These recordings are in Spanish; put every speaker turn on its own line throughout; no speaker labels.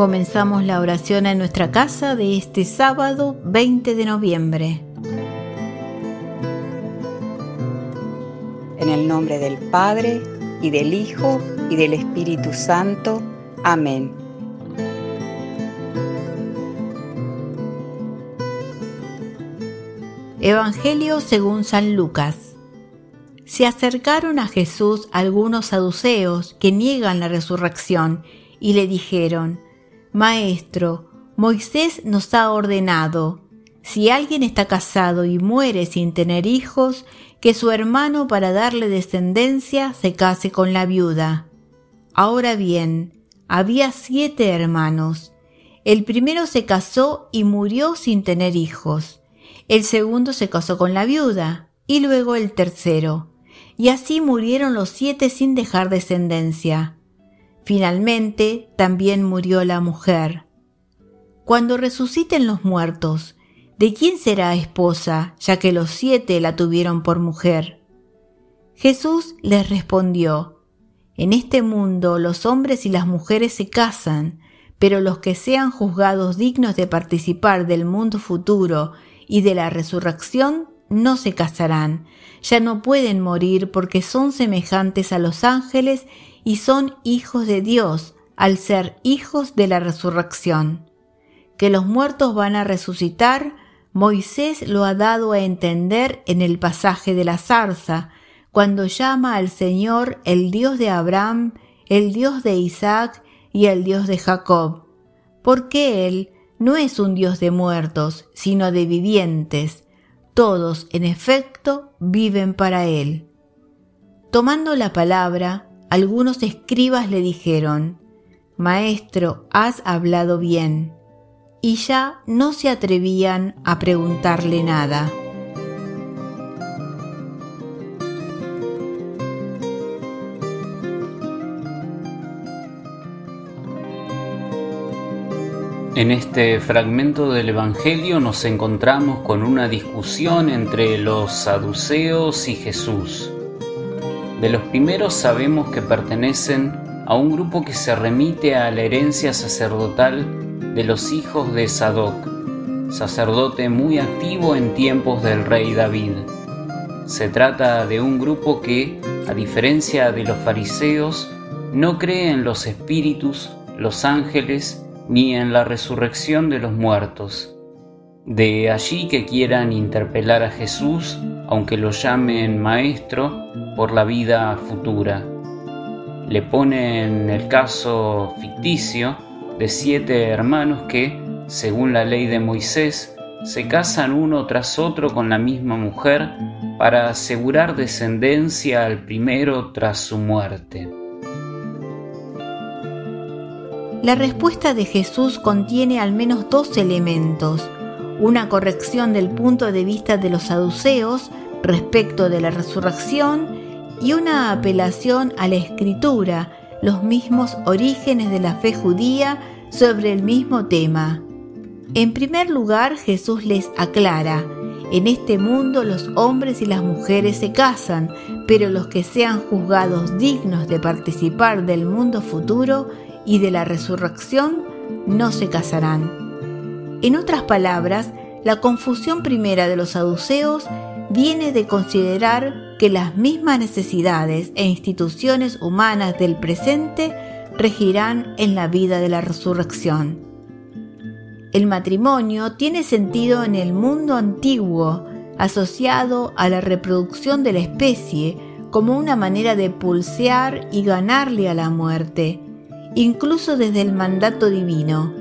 Comenzamos la oración en nuestra casa de este sábado 20 de noviembre.
En el nombre del Padre, y del Hijo, y del Espíritu Santo. Amén.
Evangelio según San Lucas. Se acercaron a Jesús algunos saduceos que niegan la resurrección y le dijeron, Maestro, Moisés nos ha ordenado, si alguien está casado y muere sin tener hijos, que su hermano para darle descendencia se case con la viuda. Ahora bien, había siete hermanos. El primero se casó y murió sin tener hijos. El segundo se casó con la viuda y luego el tercero. Y así murieron los siete sin dejar descendencia. Finalmente también murió la mujer. Cuando resuciten los muertos, ¿de quién será esposa, ya que los siete la tuvieron por mujer? Jesús les respondió, En este mundo los hombres y las mujeres se casan, pero los que sean juzgados dignos de participar del mundo futuro y de la resurrección no se casarán, ya no pueden morir porque son semejantes a los ángeles y son hijos de Dios al ser hijos de la resurrección. Que los muertos van a resucitar, Moisés lo ha dado a entender en el pasaje de la zarza, cuando llama al Señor el Dios de Abraham, el Dios de Isaac y el Dios de Jacob, porque Él no es un Dios de muertos, sino de vivientes. Todos, en efecto, viven para Él. Tomando la palabra, algunos escribas le dijeron, Maestro, has hablado bien, y ya no se atrevían a preguntarle nada.
En este fragmento del Evangelio nos encontramos con una discusión entre los saduceos y Jesús. De los primeros sabemos que pertenecen a un grupo que se remite a la herencia sacerdotal de los hijos de Sadoc, sacerdote muy activo en tiempos del rey David. Se trata de un grupo que, a diferencia de los fariseos, no cree en los espíritus, los ángeles, ni en la resurrección de los muertos. De allí que quieran interpelar a Jesús, aunque lo llamen maestro, por la vida futura. Le ponen el caso ficticio de siete hermanos que, según la ley de Moisés, se casan uno tras otro con la misma mujer para asegurar descendencia al primero tras su muerte.
La respuesta de Jesús contiene al menos dos elementos una corrección del punto de vista de los saduceos respecto de la resurrección y una apelación a la escritura, los mismos orígenes de la fe judía sobre el mismo tema. En primer lugar, Jesús les aclara, en este mundo los hombres y las mujeres se casan, pero los que sean juzgados dignos de participar del mundo futuro y de la resurrección no se casarán. En otras palabras, la confusión primera de los saduceos viene de considerar que las mismas necesidades e instituciones humanas del presente regirán en la vida de la resurrección. El matrimonio tiene sentido en el mundo antiguo, asociado a la reproducción de la especie como una manera de pulsear y ganarle a la muerte, incluso desde el mandato divino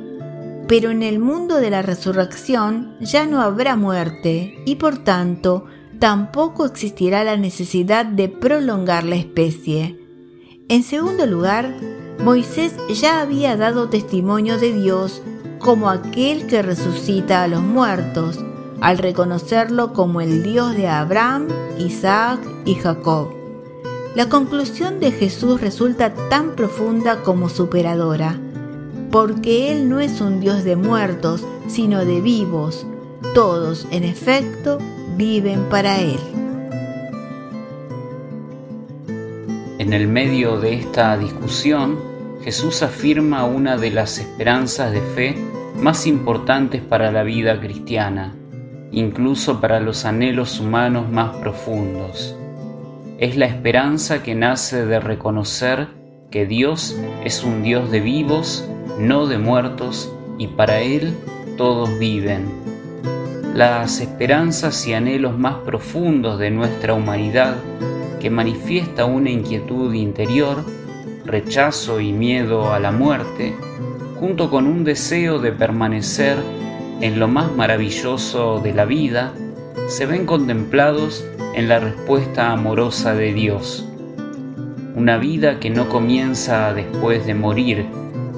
pero en el mundo de la resurrección ya no habrá muerte y por tanto tampoco existirá la necesidad de prolongar la especie. En segundo lugar, Moisés ya había dado testimonio de Dios como aquel que resucita a los muertos, al reconocerlo como el Dios de Abraham, Isaac y Jacob. La conclusión de Jesús resulta tan profunda como superadora, porque Él no es un Dios de muertos, sino de vivos. Todos, en efecto, viven para Él.
En el medio de esta discusión, Jesús afirma una de las esperanzas de fe más importantes para la vida cristiana, incluso para los anhelos humanos más profundos. Es la esperanza que nace de reconocer que Dios es un Dios de vivos, no de muertos, y para Él todos viven. Las esperanzas y anhelos más profundos de nuestra humanidad que manifiesta una inquietud interior, rechazo y miedo a la muerte, junto con un deseo de permanecer en lo más maravilloso de la vida, se ven contemplados en la respuesta amorosa de Dios. Una vida que no comienza después de morir,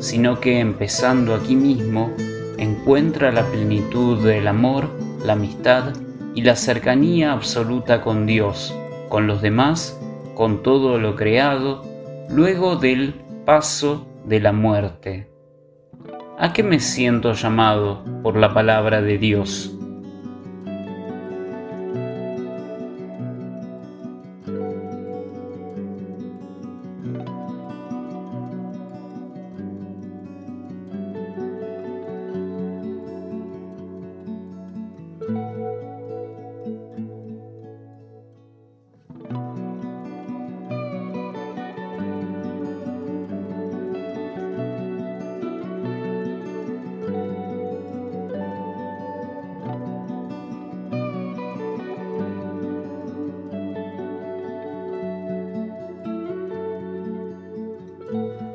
sino que empezando aquí mismo, encuentra la plenitud del amor, la amistad y la cercanía absoluta con Dios, con los demás, con todo lo creado, luego del paso de la muerte. ¿A qué me siento llamado por la palabra de Dios?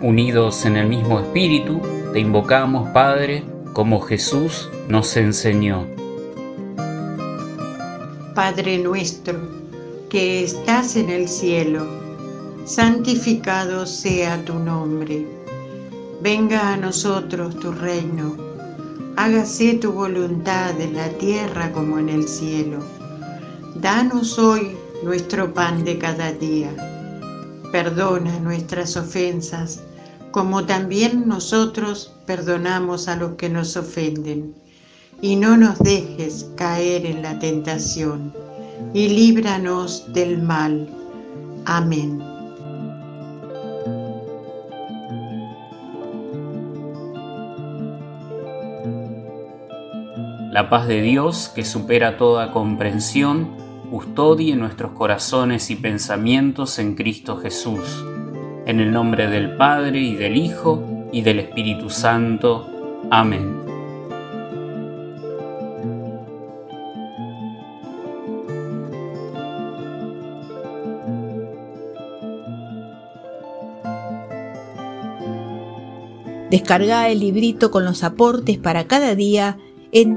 Unidos en el mismo espíritu, te invocamos, Padre, como Jesús nos enseñó.
Padre nuestro, que estás en el cielo, santificado sea tu nombre. Venga a nosotros tu reino. Hágase tu voluntad en la tierra como en el cielo. Danos hoy nuestro pan de cada día Perdona nuestras ofensas, como también nosotros perdonamos a los que nos ofenden. Y no nos dejes caer en la tentación, y líbranos del mal. Amén.
La paz de Dios, que supera toda comprensión, custodie nuestros corazones y pensamientos en Cristo Jesús. En el nombre del Padre y del Hijo y del Espíritu Santo. Amén.
Descarga el librito con los aportes para cada día en